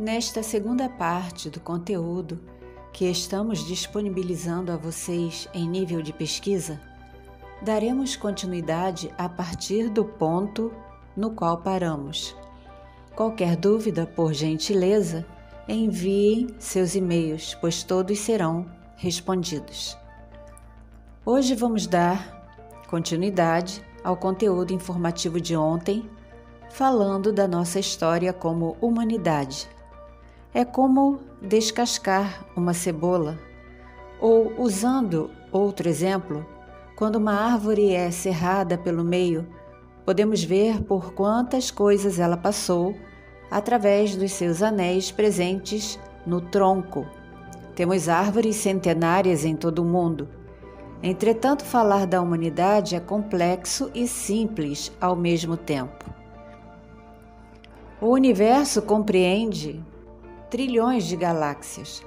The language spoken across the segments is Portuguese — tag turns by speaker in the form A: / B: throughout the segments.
A: Nesta segunda parte do conteúdo que estamos disponibilizando a vocês em nível de pesquisa, daremos continuidade a partir do ponto no qual paramos. Qualquer dúvida, por gentileza, enviem seus e-mails, pois todos serão respondidos. Hoje vamos dar continuidade ao conteúdo informativo de ontem, falando da nossa história como humanidade é como descascar uma cebola. Ou, usando outro exemplo, quando uma árvore é serrada pelo meio, podemos ver por quantas coisas ela passou através dos seus anéis presentes no tronco. Temos árvores centenárias em todo o mundo. Entretanto, falar da humanidade é complexo e simples ao mesmo tempo. O universo compreende trilhões de galáxias,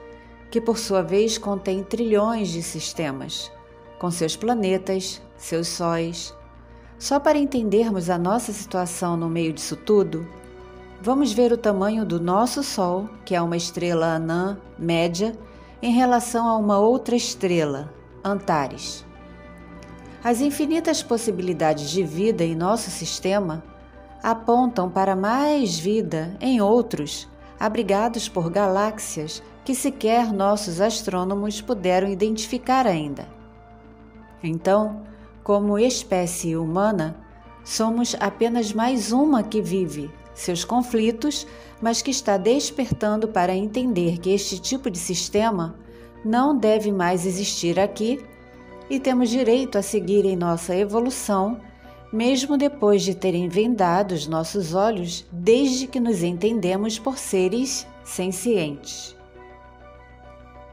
A: que por sua vez contém trilhões de sistemas, com seus planetas, seus sóis. Só para entendermos a nossa situação no meio disso tudo, vamos ver o tamanho do nosso Sol, que é uma estrela anã média, em relação a uma outra estrela, Antares. As infinitas possibilidades de vida em nosso sistema apontam para mais vida em outros abrigados por galáxias que sequer nossos astrônomos puderam identificar ainda. Então, como espécie humana, somos apenas mais uma que vive seus conflitos, mas que está despertando para entender que este tipo de sistema não deve mais existir aqui e temos direito a seguir em nossa evolução mesmo depois de terem vendado os nossos olhos, desde que nos entendemos por seres sencientes.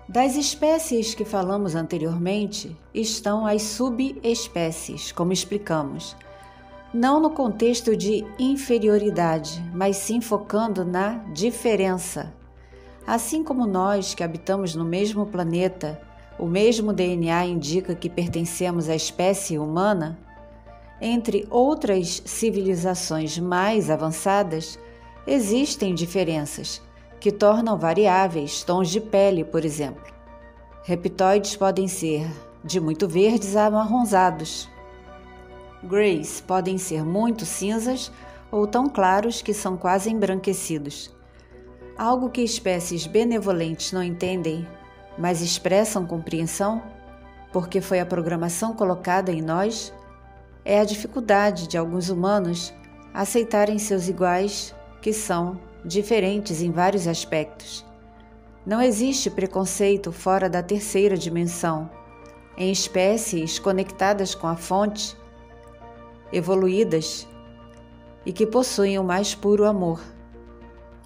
A: Das espécies que falamos anteriormente estão as subespécies, como explicamos, não no contexto de inferioridade, mas sim focando na diferença. Assim como nós que habitamos no mesmo planeta, o mesmo DNA indica que pertencemos à espécie humana, entre outras civilizações mais avançadas, existem diferenças que tornam variáveis tons de pele, por exemplo. Reptoides podem ser de muito verdes a amarronzados. Greys podem ser muito cinzas ou tão claros que são quase embranquecidos. Algo que espécies benevolentes não entendem, mas expressam compreensão, porque foi a programação colocada em nós é a dificuldade de alguns humanos aceitarem seus iguais, que são diferentes em vários aspectos. Não existe preconceito fora da terceira dimensão, em espécies conectadas com a fonte, evoluídas e que possuem o mais puro amor.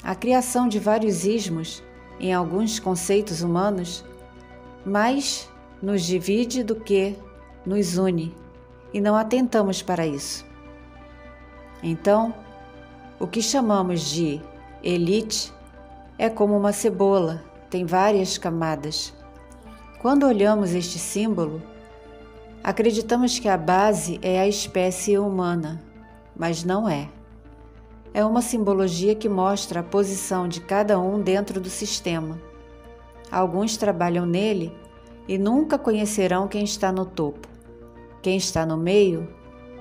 A: A criação de vários ismos em alguns conceitos humanos mais nos divide do que nos une e não atentamos para isso. Então, o que chamamos de elite é como uma cebola, tem várias camadas. Quando olhamos este símbolo, acreditamos que a base é a espécie humana, mas não é. É uma simbologia que mostra a posição de cada um dentro do sistema. Alguns trabalham nele e nunca conhecerão quem está no topo. Quem está no meio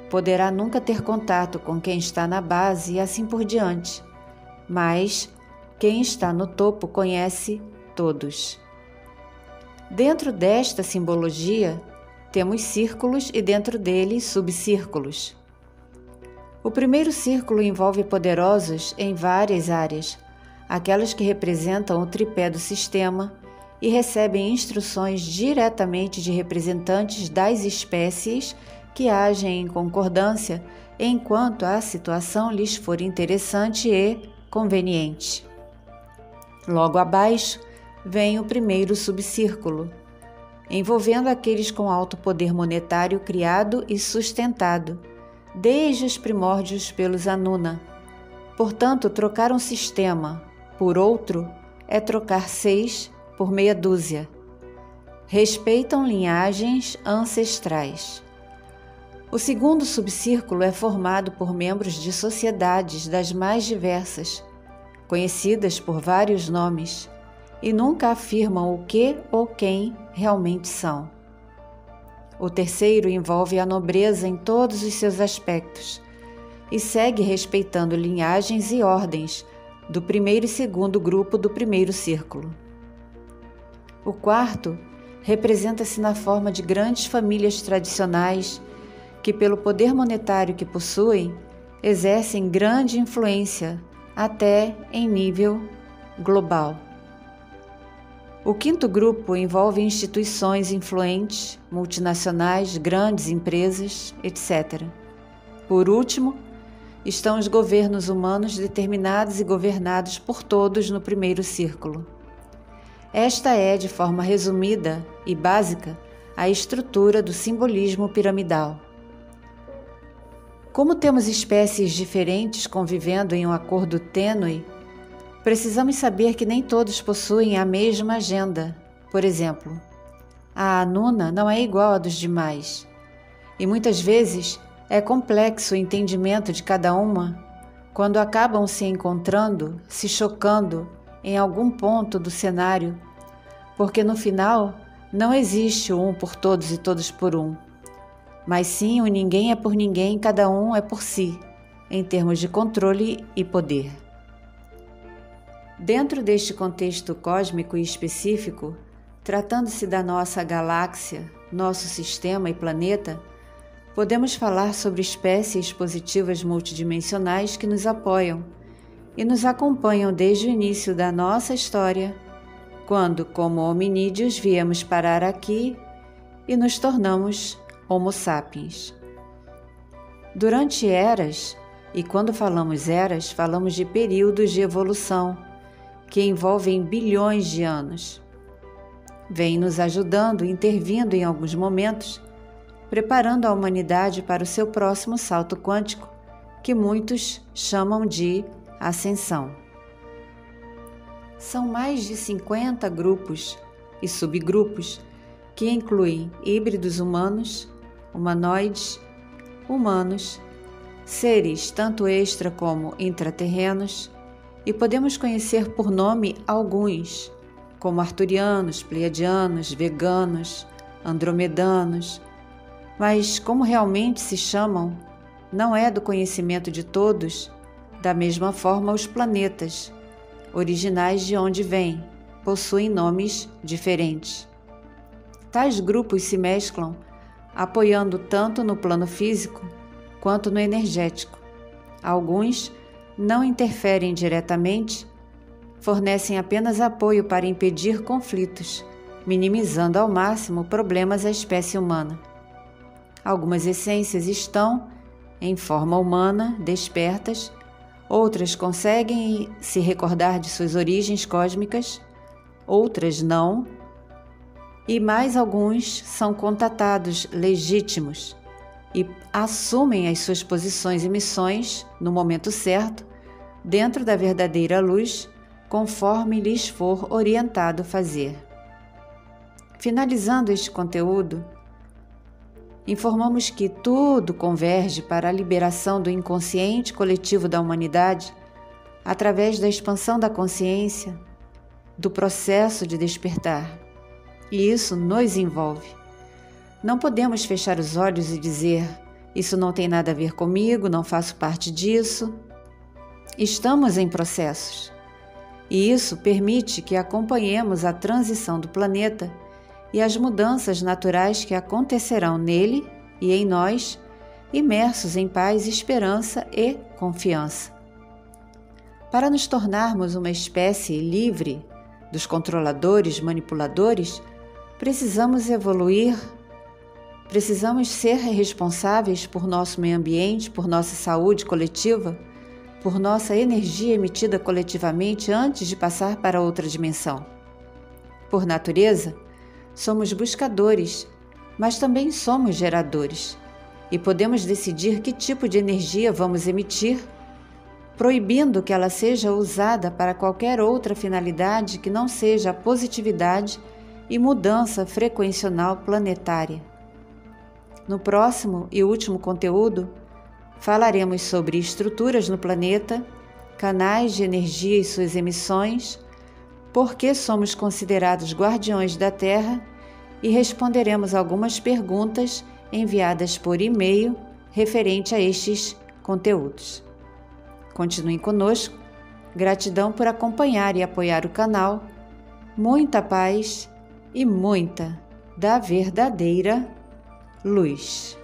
A: poderá nunca ter contato com quem está na base e assim por diante, mas quem está no topo conhece todos. Dentro desta simbologia, temos círculos e dentro deles subcírculos. O primeiro círculo envolve poderosos em várias áreas, aquelas que representam o tripé do sistema e recebem instruções diretamente de representantes das espécies que agem em concordância enquanto a situação lhes for interessante e conveniente. Logo abaixo vem o primeiro subcírculo, envolvendo aqueles com alto poder monetário criado e sustentado, desde os primórdios pelos Anuna. Portanto, trocar um sistema por outro é trocar seis por meia dúzia. Respeitam linhagens ancestrais. O segundo subcírculo é formado por membros de sociedades das mais diversas, conhecidas por vários nomes, e nunca afirmam o que ou quem realmente são. O terceiro envolve a nobreza em todos os seus aspectos e segue respeitando linhagens e ordens do primeiro e segundo grupo do primeiro círculo. O quarto representa-se na forma de grandes famílias tradicionais que, pelo poder monetário que possuem, exercem grande influência até em nível global. O quinto grupo envolve instituições influentes, multinacionais, grandes empresas, etc. Por último, estão os governos humanos determinados e governados por todos no primeiro círculo. Esta é, de forma resumida e básica, a estrutura do simbolismo piramidal. Como temos espécies diferentes convivendo em um acordo tênue, Precisamos saber que nem todos possuem a mesma agenda. Por exemplo, a Anuna não é igual à dos demais. E muitas vezes é complexo o entendimento de cada uma quando acabam se encontrando, se chocando em algum ponto do cenário, porque no final não existe o um por todos e todos por um, mas sim o ninguém é por ninguém, cada um é por si, em termos de controle e poder. Dentro deste contexto cósmico e específico, tratando-se da nossa galáxia, nosso sistema e planeta, podemos falar sobre espécies positivas multidimensionais que nos apoiam e nos acompanham desde o início da nossa história, quando, como hominídeos, viemos parar aqui e nos tornamos Homo sapiens. Durante eras, e quando falamos eras, falamos de períodos de evolução que envolvem bilhões de anos. Vem nos ajudando, intervindo em alguns momentos, preparando a humanidade para o seu próximo salto quântico, que muitos chamam de ascensão. São mais de 50 grupos e subgrupos que incluem híbridos humanos, humanoides, humanos, seres tanto extra como intraterrenos, e podemos conhecer por nome alguns, como arturianos, pleiadianos, veganos, andromedanos, mas como realmente se chamam, não é do conhecimento de todos, da mesma forma os planetas, originais de onde vêm, possuem nomes diferentes. Tais grupos se mesclam, apoiando tanto no plano físico quanto no energético. Alguns não interferem diretamente, fornecem apenas apoio para impedir conflitos, minimizando ao máximo problemas à espécie humana. Algumas essências estão, em forma humana, despertas, outras conseguem se recordar de suas origens cósmicas, outras não, e mais alguns são contatados legítimos e assumem as suas posições e missões no momento certo, dentro da verdadeira luz, conforme lhes for orientado fazer. Finalizando este conteúdo, informamos que tudo converge para a liberação do inconsciente coletivo da humanidade através da expansão da consciência, do processo de despertar. E isso nos envolve. Não podemos fechar os olhos e dizer: Isso não tem nada a ver comigo, não faço parte disso. Estamos em processos. E isso permite que acompanhemos a transição do planeta e as mudanças naturais que acontecerão nele e em nós, imersos em paz, esperança e confiança. Para nos tornarmos uma espécie livre dos controladores manipuladores, precisamos evoluir Precisamos ser responsáveis por nosso meio ambiente, por nossa saúde coletiva, por nossa energia emitida coletivamente antes de passar para outra dimensão. Por natureza, somos buscadores, mas também somos geradores e podemos decidir que tipo de energia vamos emitir, proibindo que ela seja usada para qualquer outra finalidade que não seja a positividade e mudança frequencional planetária. No próximo e último conteúdo, falaremos sobre estruturas no planeta canais de energia e suas emissões, por que somos considerados guardiões da Terra e responderemos algumas perguntas enviadas por e-mail referente a estes conteúdos. Continuem conosco. Gratidão por acompanhar e apoiar o canal. Muita paz e muita da verdadeira luz.